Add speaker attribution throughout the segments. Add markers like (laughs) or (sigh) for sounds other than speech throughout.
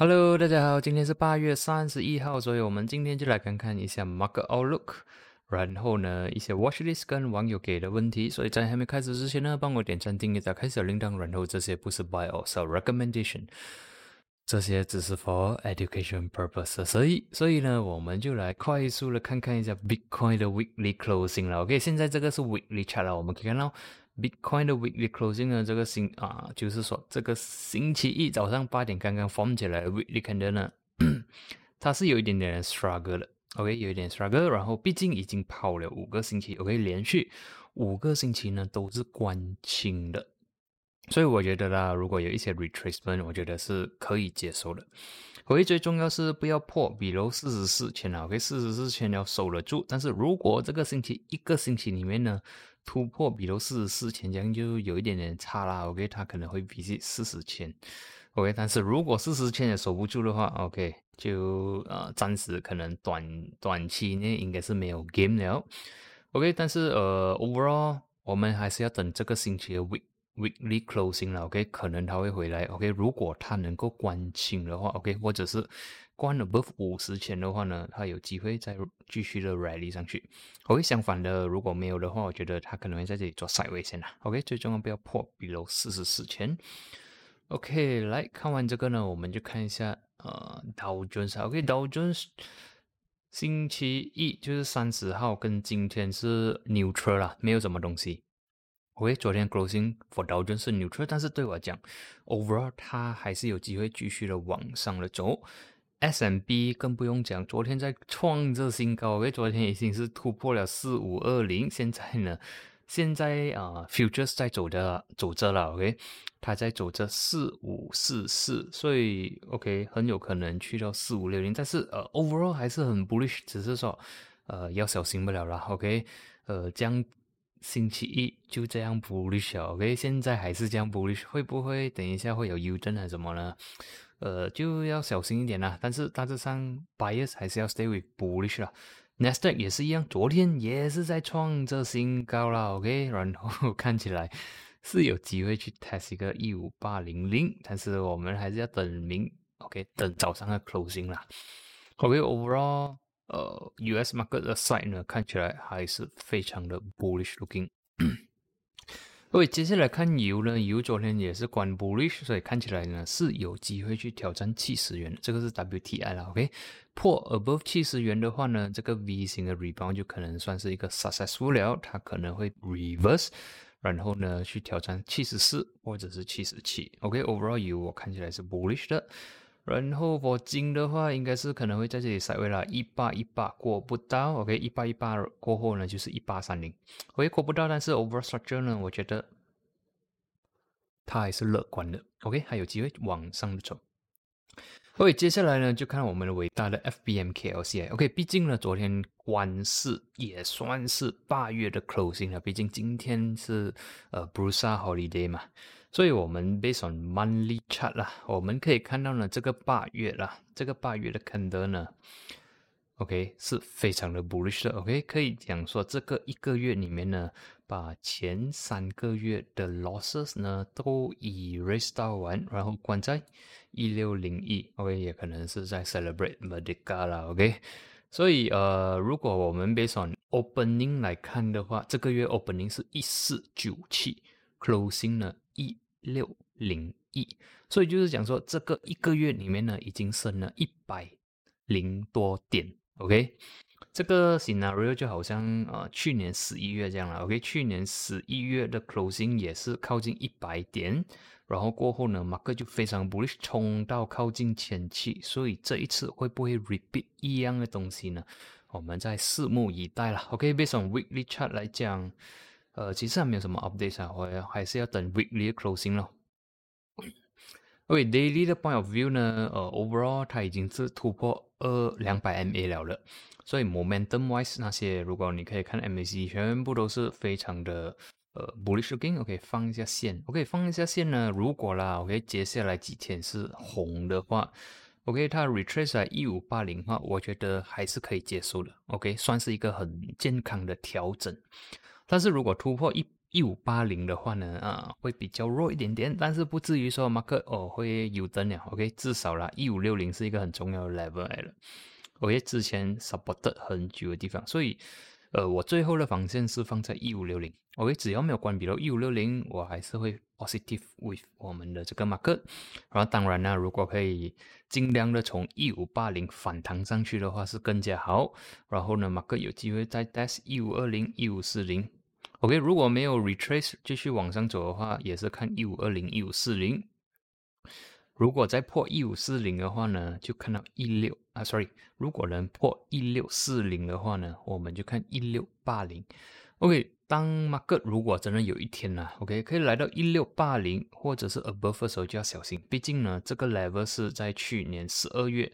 Speaker 1: Hello，大家好，今天是八月三十一号，所以我们今天就来看看一下 Market Outlook，然后呢一些 Watchlist 跟网友给的问题。所以在还没开始之前呢，帮我点赞、订阅、打开小铃铛，然后这些不是 Buy or Sell Recommendation，这些只是 for education purpose。所以，所以呢，我们就来快速的看看一下 Bitcoin 的 Weekly Closing 了。OK，现在这个是 Weekly Chart 了，我们可以看到。Bitcoin 的 weekly closing 呢？这个星啊，就是说这个星期一早上八点刚刚 form 起来 weekly candle 呢，(clears throat) 它是有一点点 struggle 的，OK，有一点 struggle。然后毕竟已经跑了五个星期，OK，连续五个星期呢都是关清的，所以我觉得啦，如果有一些 retracement，我觉得是可以接受的。OK，最重要是不要破，比如四十四千啊，OK，四十四千要守得住。但是如果这个星期一个星期里面呢？突破，比如四十四千，这样就有一点点差啦。OK，它可能会比四十千。OK，但是如果四十千也守不住的话，OK，就呃暂时可能短短期内应该是没有 game 了。OK，但是呃 overall 我们还是要等这个星期的 week weekly closing 了。OK，可能它会回来。OK，如果它能够关清的话，OK，或者是。关了 above 五十前的话呢，它有机会再继续的 rally 上去。OK，相反的，如果没有的话，我觉得它可能会在这里做 side 位先啦。OK，最重要不要破 below 四十四千。OK，来看完这个呢，我们就看一下呃道琼斯。OK，道琼斯星期一就是三十号跟今天是 neutral 啦，没有什么东西。OK，昨天 closing for 道琼斯 neutral，但是对我讲，overall 它还是有机会继续的往上的走。S M B 更不用讲，昨天在创这新高，OK，昨天已经是突破了四五二零，现在呢，现在啊，Futures 在走的走着了，OK，它在走着四五四四，所以 OK 很有可能去到四五六零，但是呃，overall 还是很 bullish，只是说呃要小心不了了，OK，呃，将星期一就这样 bullish，OK，现在还是这样 bullish，会不会等一下会有 U 震还是什么呢？呃，就要小心一点啦。但是大致上，bias 还是要 stay with bullish 啦。Nasdaq 也是一样，昨天也是在创这新高啦。OK，然后看起来是有机会去 test 一个一五八零零，但是我们还是要等明 OK，等早上的 closing 啦。OK，overall，呃，US market 的 side 呢，看起来还是非常的 bullish looking。OK，接下来看油呢，油昨天也是关 bullish，所以看起来呢是有机会去挑战七十元，这个是 WTI 了。OK，破 above 七十元的话呢，这个 V 型的 rebound 就可能算是一个 successful 了，它可能会 reverse，然后呢去挑战七十四或者是七十七。OK，overall 油我看起来是 bullish 的。然后我金的话，应该是可能会在这里塞位了，一八一八过不到，OK，一八一八过后呢，就是一八三零，OK 过不到，但是 over structure 呢，我觉得它还是乐观的，OK，还有机会往上的走。OK，接下来呢，就看我们的伟大的 FBMKLCI，OK，毕竟呢，昨天关市也算是八月的 closing 了，毕竟今天是呃 Brusa Holiday 嘛。所以，我们 based on monthly chart 啦，我们可以看到呢，这个八月啦，这个八月的 candle 呢，OK 是非常的 bullish 的，OK 可以讲说，这个一个月里面呢，把前三个月的 losses 呢都 erase 到完，然后关在一六零一，OK 也可能是在 celebrate m e d i c a 啦，OK，所以呃，如果我们 based on opening 来看的话，这个月 opening 是一四九七，closing 呢？一六零一，所以就是讲说，这个一个月里面呢，已经升了一百零多点。OK，这个 scenario 就好像呃去年十一月这样了。OK，去年十一月的 closing 也是靠近一百点，然后过后呢，马克就非常 bullish 冲到靠近前期，所以这一次会不会 repeat 一样的东西呢？我们再拭目以待了。OK，based on weekly chart 来讲。呃，其实还没有什么 update 啊，我还是要等 weekly closing 咯。OK daily 的 point of view 呢，呃，overall 它已经是突破二两百 MA 了了，所以 momentum wise 那些，如果你可以看 MAC，全部都是非常的呃 bullish looking。OK，放一下线，OK，放一下线呢，如果啦，OK，接下来几天是红的话，OK，它 retrace 在一五八零的话，我觉得还是可以接受的。OK，算是一个很健康的调整。但是如果突破一一五八零的话呢，啊，会比较弱一点点，但是不至于说马克哦会有灯了，OK，至少啦，一五六零是一个很重要的 level 来了，OK，之前 supported 很久的地方，所以。呃，我最后的防线是放在一五六零，OK，只要没有关闭到一五六零，我还是会 positive with 我们的这个马克。然后当然呢，如果可以尽量的从一五八零反弹上去的话，是更加好。然后呢马克有机会再 test 一五二零、一五四零，OK，如果没有 retrace 继续往上走的话，也是看一五二零、一五四零。如果再破一五四零的话呢，就看到一六啊，sorry，如果能破一六四零的话呢，我们就看一六八零。OK，当 market 如果真的有一天呢，OK，可以来到一六八零或者是 above 的时候就要小心，毕竟呢，这个 level 是在去年十二月。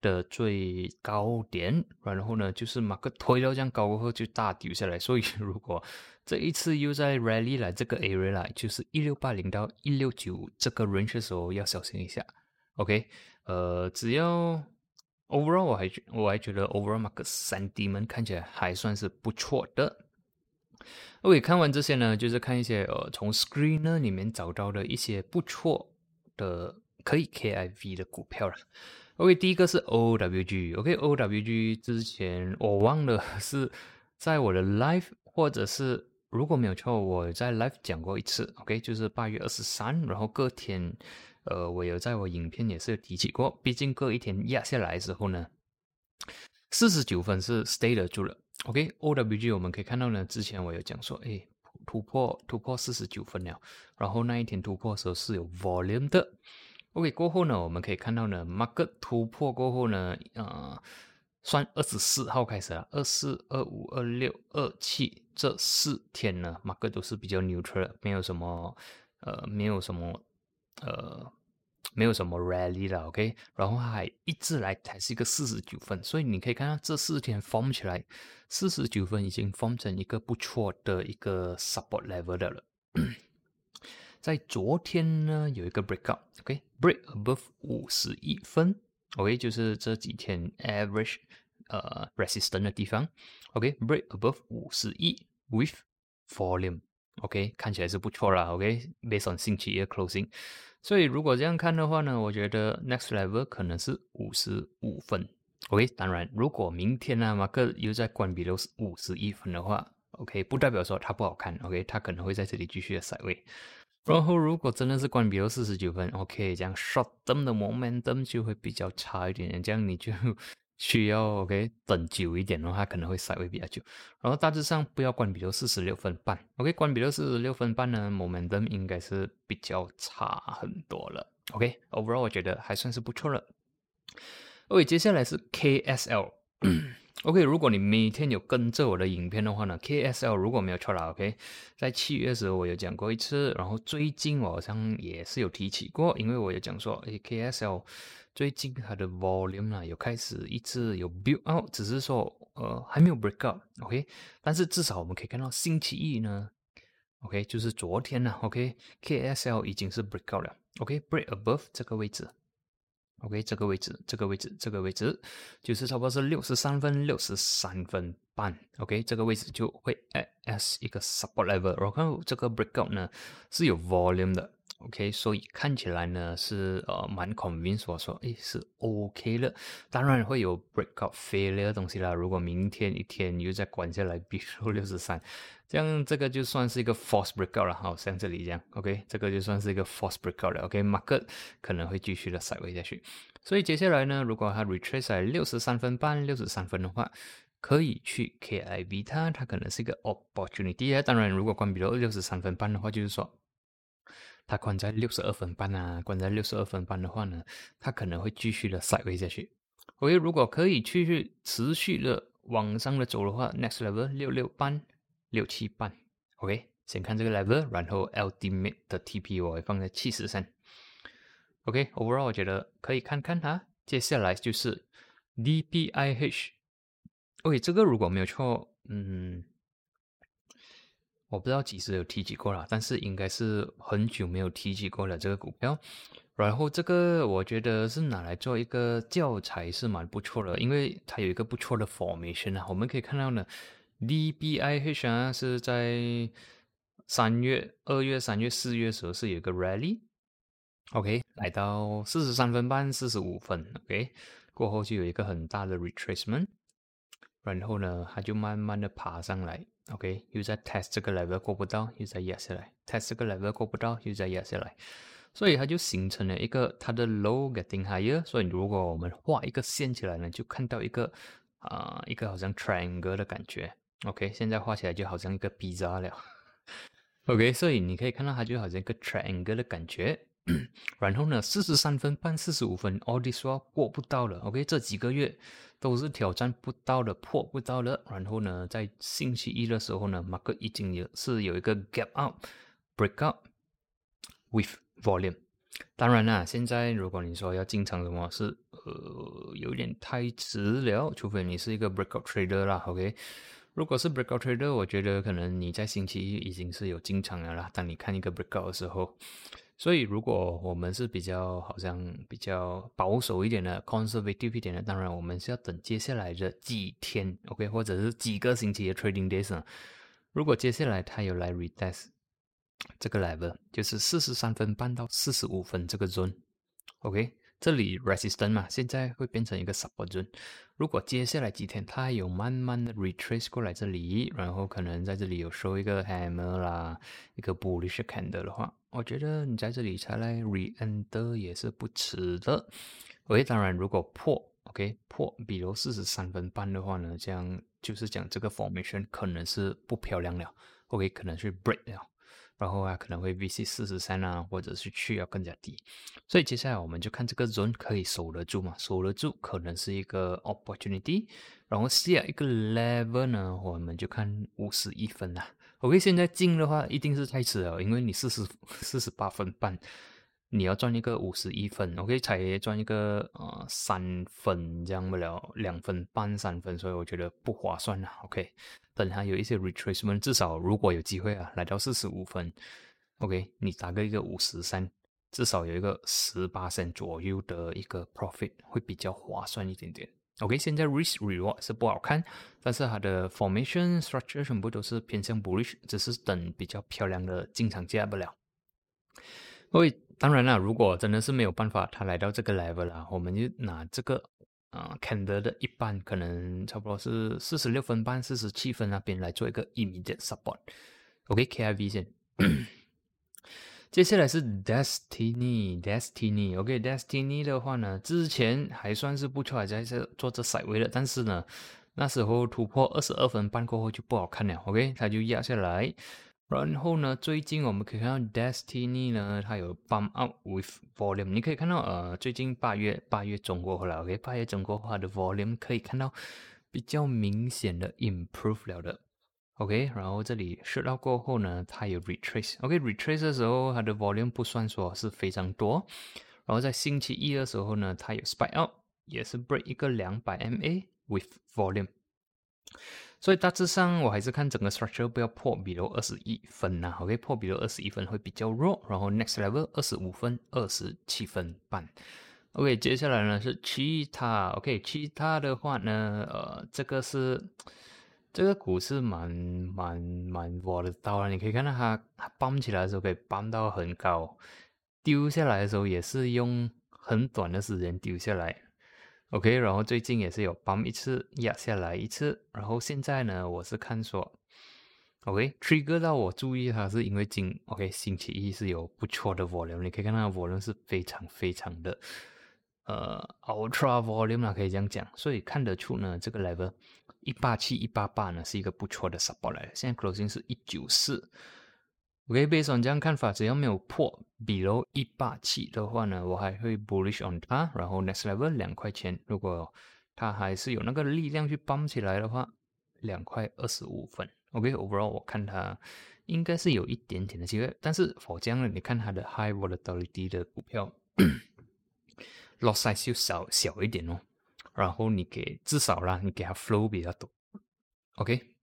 Speaker 1: 的最高点，然后呢，就是马克推到这样高过后就大丢下来。所以 (laughs) 如果这一次又在 rally 来这个 area 来，就是一六八零到一六九这个 range 的时候要小心一下。OK，呃，只要 overall 我还我还觉得 overall 马克三 D 们看起来还算是不错的。OK，看完这些呢，就是看一些呃从 screen 呢里面找到的一些不错的可以 KIV 的股票了。OK，第一个是 OWG。OK，OWG 之前我忘了是在我的 live，或者是如果没有错，我在 live 讲过一次。OK，就是八月二十三，然后隔天，呃，我有在我影片也是提起过。毕竟隔一天压下来之后呢，四十九分是 stay 得住了。OK，OWG 我们可以看到呢，之前我有讲说，哎，突破突破四十九分了，然后那一天突破的时候是有 volume 的。OK，过后呢，我们可以看到呢，market 突破过后呢，呃，算二十四号开始了，二四、二五、二六、二七这四天呢，market 都是比较 neutral，没有什么，呃，没有什么，呃，没有什么 rally 了，OK，然后还一直来才是一个四十九分，所以你可以看到这四天 form 起来，四十九分已经 form 成一个不错的一个 support level 的了。在昨天呢，有一个 breakout，OK，break above 五十一分，OK，就是这几天 average 呃 resistance 的地方，OK，break above 五十一 with volume，OK，看起来是不错啦，OK，based on 星期一 closing，所以如果这样看的话呢，我觉得 next level 可能是五十五分，OK，当然如果明天呢马克又在关闭了五十一分的话，OK，不代表说它不好看，OK，它可能会在这里继续的塞位。然后，如果真的是关闭了四十九分，OK，这样 short term 的 momentum 就会比较差一点点，这样你就需要 OK 等久一点的话，可能会稍微比较久。然后大致上不要关闭到四十六分半，OK，关闭到四十六分半呢，momentum 应该是比较差很多了。OK，overall 我觉得还算是不错了。OK，接下来是 KSL。OK，如果你每天有跟着我的影片的话呢，KSL 如果没有错了，OK，在七月的时候我有讲过一次，然后最近我好像也是有提起过，因为我有讲说，诶 KSL 最近它的 volume 呢有开始一直有 build out，只是说呃还没有 break up，OK，但是至少我们可以看到星期一呢，OK，就是昨天呢，OK，KSL 已经是 break out 了，OK，break above 这个位置。OK，这个位置，这个位置，这个位置，就是差不多是六十三分，六十三分半。OK，这个位置就会 as 一个 support level。然后这个 breakout 呢是有 volume 的。OK，所以看起来呢是呃蛮 convince 我说，诶是 OK 了。当然会有 breakout failure 的东西啦。如果明天一天又再关下来，比如六十三，这样这个就算是一个 false breakout 了。好像这里这样，OK，这个就算是一个 false breakout 了。OK，market 可能会继续的 side 下去。所以接下来呢，如果它 retrace 在六十三分半、六十三分的话，可以去 KIV 它，它可能是一个 opportunity 啊。当然，如果关闭到六十三分半的话，就是说。它关在六十二分半啊，关在六十二分半的话呢，它可能会继续的 side 下去。OK，如果可以继续持续的往上的走的话，next level 六六半、六七半。OK，先看这个 level，然后 ultimate 的 TP 我会放在七十三。OK，overall 我觉得可以看看它。接下来就是 DPIH。OK，这个如果没有错，嗯。我不知道几时有提及过了，但是应该是很久没有提及过了这个股票。然后这个我觉得是拿来做一个教材是蛮不错的，因为它有一个不错的 formation 啊。我们可以看到呢，DBIH 啊是在三月、二月、三月、四月时候是有一个 rally，OK，来到四十三分半、四十五分，OK，过后就有一个很大的 retracement，然后呢，它就慢慢的爬上来，OK，又在 test 这个 level 过不到，又再压下来，test 这个 level 过不到，又再压下来，所以它就形成了一个它的 low getting higher，所以如果我们画一个线起来呢，就看到一个啊一个好像 triangle 的感觉，OK，现在画起来就好像一个 pizza 了。OK，所以你可以看到它就好像一个 triangle 的感觉。(clears throat) 然后呢，四十三分半、四十五分，all this 说过不到了。OK，这几个月都是挑战不到的，破不到了。然后呢，在星期一的时候呢，马克已经有是有一个 gap up，break up with volume。当然啦，现在如果你说要进场的话，是呃有点太迟了，除非你是一个 breakout trader 啦。OK。如果是 breakout trader，我觉得可能你在星期一已经是有进场了啦。当你看一个 breakout 的时候，所以如果我们是比较好像比较保守一点的 conservative 一点的，当然我们是要等接下来的几天，OK，或者是几个星期的 trading days。如果接下来它有来 retest 这个 level，就是四十三分半到四十五分这个 zone，OK。这里 resistance 嘛，现在会变成一个 support zone。如果接下来几天它有慢慢的 retrace 过来这里，然后可能在这里有收一个 hammer 啦，一个 bullish candle 的话，我觉得你在这里才来 reenter 也是不迟的。OK，当然如果破 OK 破，比如四十三分半的话呢，这样就是讲这个 formation 可能是不漂亮了。OK，可能是 break 了。然后啊，可能会 VC 四十三啊，或者是去要更加低，所以接下来我们就看这个 zone 可以守得住嘛？守得住可能是一个 opportunity，然后下一个 level 呢，我们就看五十一分啦。OK，现在进的话一定是太迟了，因为你四十 (laughs) 四十八分半。你要赚一个五十一分，OK，才赚一个呃三分，这样不了两分半三分，所以我觉得不划算啊。OK，等它有一些 retracement，至少如果有机会啊，来到四十五分，OK，你打个一个五十三，至少有一个十八升左右的一个 profit，会比较划算一点点。OK，现在 risk reward 是不好看，但是它的 formation structure 全部都是偏向 bullish，只是等比较漂亮的进场价不了。OK。当然了，如果真的是没有办法，它来到这个 level 了，我们就拿这个啊 candle 的一半，可能差不多是四十六分半、四十七分那边来做一个 immediate support。OK，KIV 先。接下来是 Destiny，Destiny。OK，Destiny 的话呢，之前还算是不错，还在这做这 side way 的，但是呢，那时候突破二十二分半过后就不好看了。OK，它就压下来。然后呢，最近我们可以看到 Destiny 呢，它有 bump up with volume。你可以看到，呃，最近八月八月中过后了，OK，八月中过后的 volume 可以看到比较明显的 improve 了的，OK。然后这里 shut 到过后呢，它有 retrace，OK，retrace 的时候它的 volume 不算说是非常多。然后在星期一的时候呢，它有 spike up，也是 break 一个两百 MA with volume。所以大致上，我还是看整个 structure 不要破比如二十一分呐，OK，破比如二十一分会比较弱。然后 next level 二十五分，二十七分半，OK，接下来呢是其他，OK，其他的话呢，呃，这个是这个股是蛮蛮蛮我的刀啊，你可以看到它它搬起来的时候可以搬到很高，丢下来的时候也是用很短的时间丢下来。OK，然后最近也是有帮一次压下来一次，然后现在呢，我是看说，OK，trigger 到我注意它是因为今 OK 星期一是有不错的 volume，你可以看到 volume 是非常非常的呃 ultra volume 啊，可以这样讲，所以看得出呢，这个 level 一八七一八八呢是一个不错的 support 来，现在 closing 是一九四。OK，based on 这样看法，只要没有破，比如一八七的话呢，我还会 bullish on 它。然后 next level 两块钱，如果它还是有那个力量去帮起来的话，两块二十五分。OK，overall 我看它应该是有一点点的机会，但是否这样呢？你看它的 high volatility 的股票，(coughs) loss size 就小小一点哦。然后你给至少啦，你给它 flow 比较多。OK。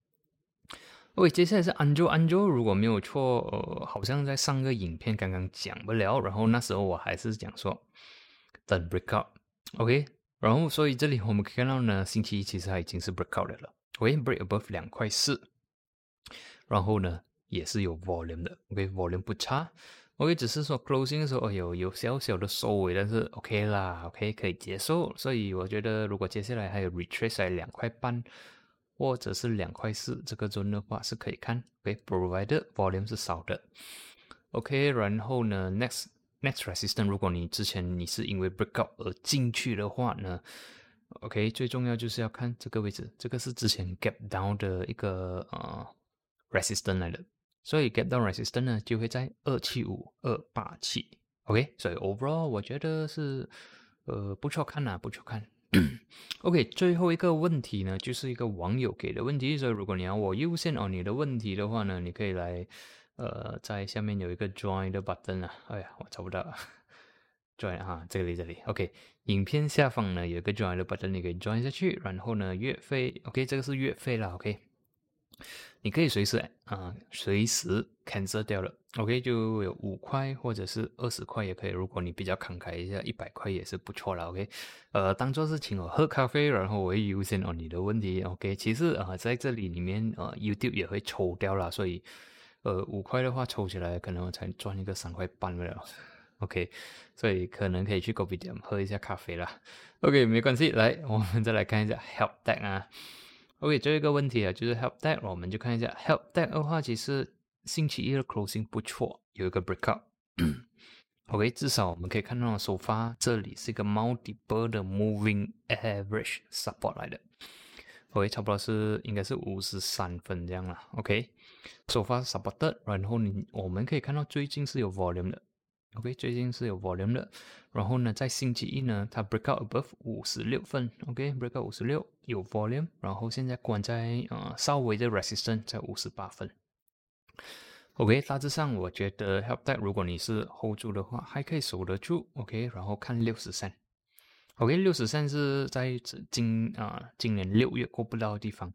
Speaker 1: OK，接下来是 Angel，Angel 如果没有错，好像在上个影片刚刚讲不了，然后那时候我还是讲说等 breakout，OK，然后所以这里我们可以看到呢，星期一其实它已经是 breakout 的了，OK，break above 两块四，然后呢也是有 volume 的，OK，volume 不差。，OK，只是说 closing 的时候，哎呦，有小小的收尾，但是 OK 啦，OK 可以接受，所以我觉得如果接下来还有 retrace 在两块半或者是两块四这个中的话是可以看，OK，provided volume 是少的，OK，然后呢，next next resistance，如果你之前你是因为 breakout 而进去的话呢，OK，最重要就是要看这个位置，这个是之前 gap down 的一个呃 resistance 来的。所以 gap down resistance 呢就会在二七五二八七，OK，所以 overall 我觉得是呃不错看呐，不错看。(coughs) OK，最后一个问题呢，就是一个网友给的问题，所以如果你要我优先哦你的问题的话呢，你可以来呃在下面有一个 join 的 button 啊，哎呀我找不到，join 啊这里这里，OK，影片下方呢有一个 join 的 button，你可以 join 下去，然后呢月费，OK，这个是月费啦，OK。你可以随时啊，随时 cancel 掉了，OK，就有五块或者是二十块也可以。如果你比较慷慨一下，一百块也是不错了，OK。呃，当做是请我喝咖啡，然后我会优先哦你的问题，OK。其实啊，在这里里面呃，YouTube 也会抽掉了，所以呃，五块的话抽起来可能我才赚一个三块半了，OK。所以可能可以去 g o b i 点喝一下咖啡了，OK，没关系。来，我们再来看一下 Help Deck 啊。OK，最后一个问题啊，就是 Help Deck，我们就看一下 Help Deck 的话，其实星期一的 Closing 不错，有一个 Breakout。OK，至少我们可以看到首发这里是一个 Multiple 的 Moving Average Support 来的。OK，差不多是应该是五十三分这样了。OK，首发 Support，然后你我们可以看到最近是有 Volume 的。OK，最近是有 volume 的，然后呢，在星期一呢，它 break out above 五十六分，OK，break out 五十六有 volume，然后现在关在呃稍微的 resistance 在五十八分，OK，大致上我觉得 help that 如果你是 hold 住的话，还可以守得住，OK，然后看六十三，OK，六十三是在今啊今年六月过不到的地方。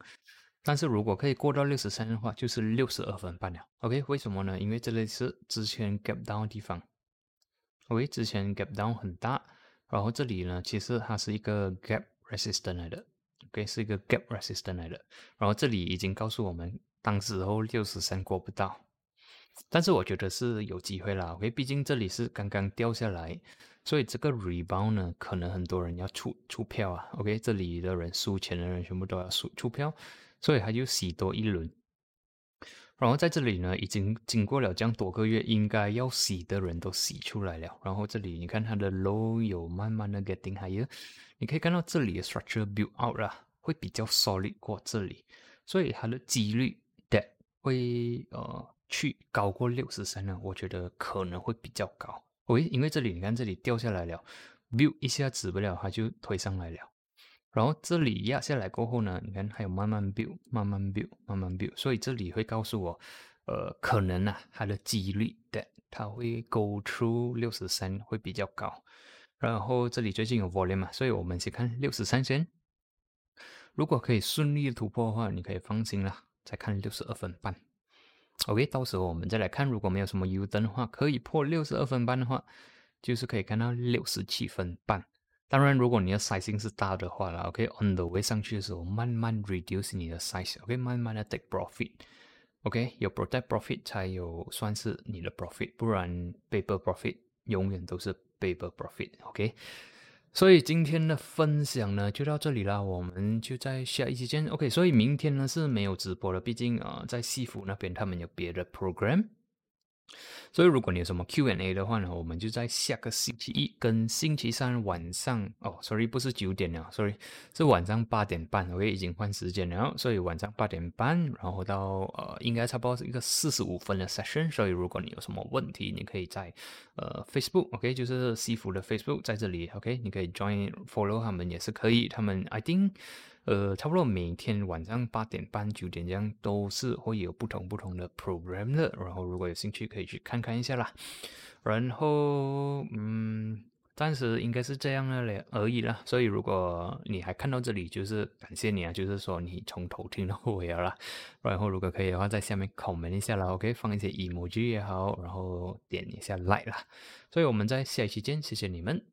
Speaker 1: 但是如果可以过到六十三的话，就是六十二分半了，OK，为什么呢？因为这里是之前 gap down 的地方。OK，之前 gap down 很大，然后这里呢，其实它是一个 gap resistance 来的，OK，是一个 gap resistance 来的。然后这里已经告诉我们，当时候六十三过不到，但是我觉得是有机会啦。OK，毕竟这里是刚刚掉下来，所以这个 rebound 呢，可能很多人要出出票啊。OK，这里的人输钱的人全部都要出出票，所以他就洗多一轮。然后在这里呢，已经经过了这样多个月，应该要洗的人都洗出来了。然后这里你看它的 low 有慢慢的 getting higher，你可以看到这里的 structure build out 啦，会比较 solid 过这里，所以它的几率 that 会呃去高过六十三呢，我觉得可能会比较高。喂，因为这里你看这里掉下来了，build 一下止不了，它就推上来了。然后这里压下来过后呢，你看还有慢慢 build，慢慢 build，慢慢 build，所以这里会告诉我，呃，可能啊，它的几率的它会 go through 六十三会比较高。然后这里最近有 volume 嘛，所以我们先看六十三先。如果可以顺利突破的话，你可以放心了，再看六十二分半。OK，到时候我们再来看，如果没有什么 U 灯的话，可以破六十二分半的话，就是可以看到六十七分半。当然，如果你的 size 是大的话啦，OK，on the way 上去的时候，慢慢 reduce 你的 size，OK，慢慢的 take profit，OK，有 protect profit 才有算是你的 profit，不然 paper profit 永远都是 paper profit，OK。所以今天的分享呢就到这里啦，我们就在下一期见，OK。所以明天呢是没有直播的，毕竟啊在西服那边他们有别的 program。所以，如果你有什么 Q&A 的话呢，我们就在下个星期一跟星期三晚上哦，sorry，不是九点了，sorry，是晚上八点半，我也已经换时间了，所以晚上八点半，然后到呃，应该差不多是一个四十五分的 session。所以，如果你有什么问题，你可以在呃 Facebook，OK，就是西服的 Facebook，在这里，OK，你可以 join follow 他们也是可以，他们 I think。呃，差不多每天晚上八点半、九点这样都是会有不同不同的 program 的，然后如果有兴趣可以去看看一下啦。然后，嗯，暂时应该是这样了嘞而已啦。所以如果你还看到这里，就是感谢你啊，就是说你从头听到尾了。然后如果可以的话，在下面 comment 一下啦，OK，放一些 emoji 也好，然后点一下 like 啦。所以我们在下一期见，谢谢你们。